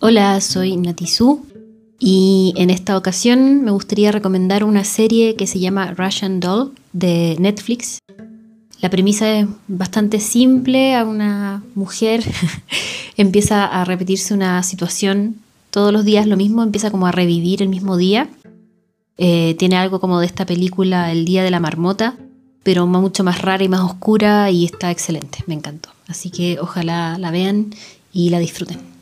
Hola, soy Natizu y en esta ocasión me gustaría recomendar una serie que se llama Russian Doll de Netflix. La premisa es bastante simple, a una mujer empieza a repetirse una situación todos los días lo mismo, empieza como a revivir el mismo día. Eh, tiene algo como de esta película El Día de la Marmota, pero mucho más rara y más oscura y está excelente, me encantó. Así que ojalá la vean y la disfruten.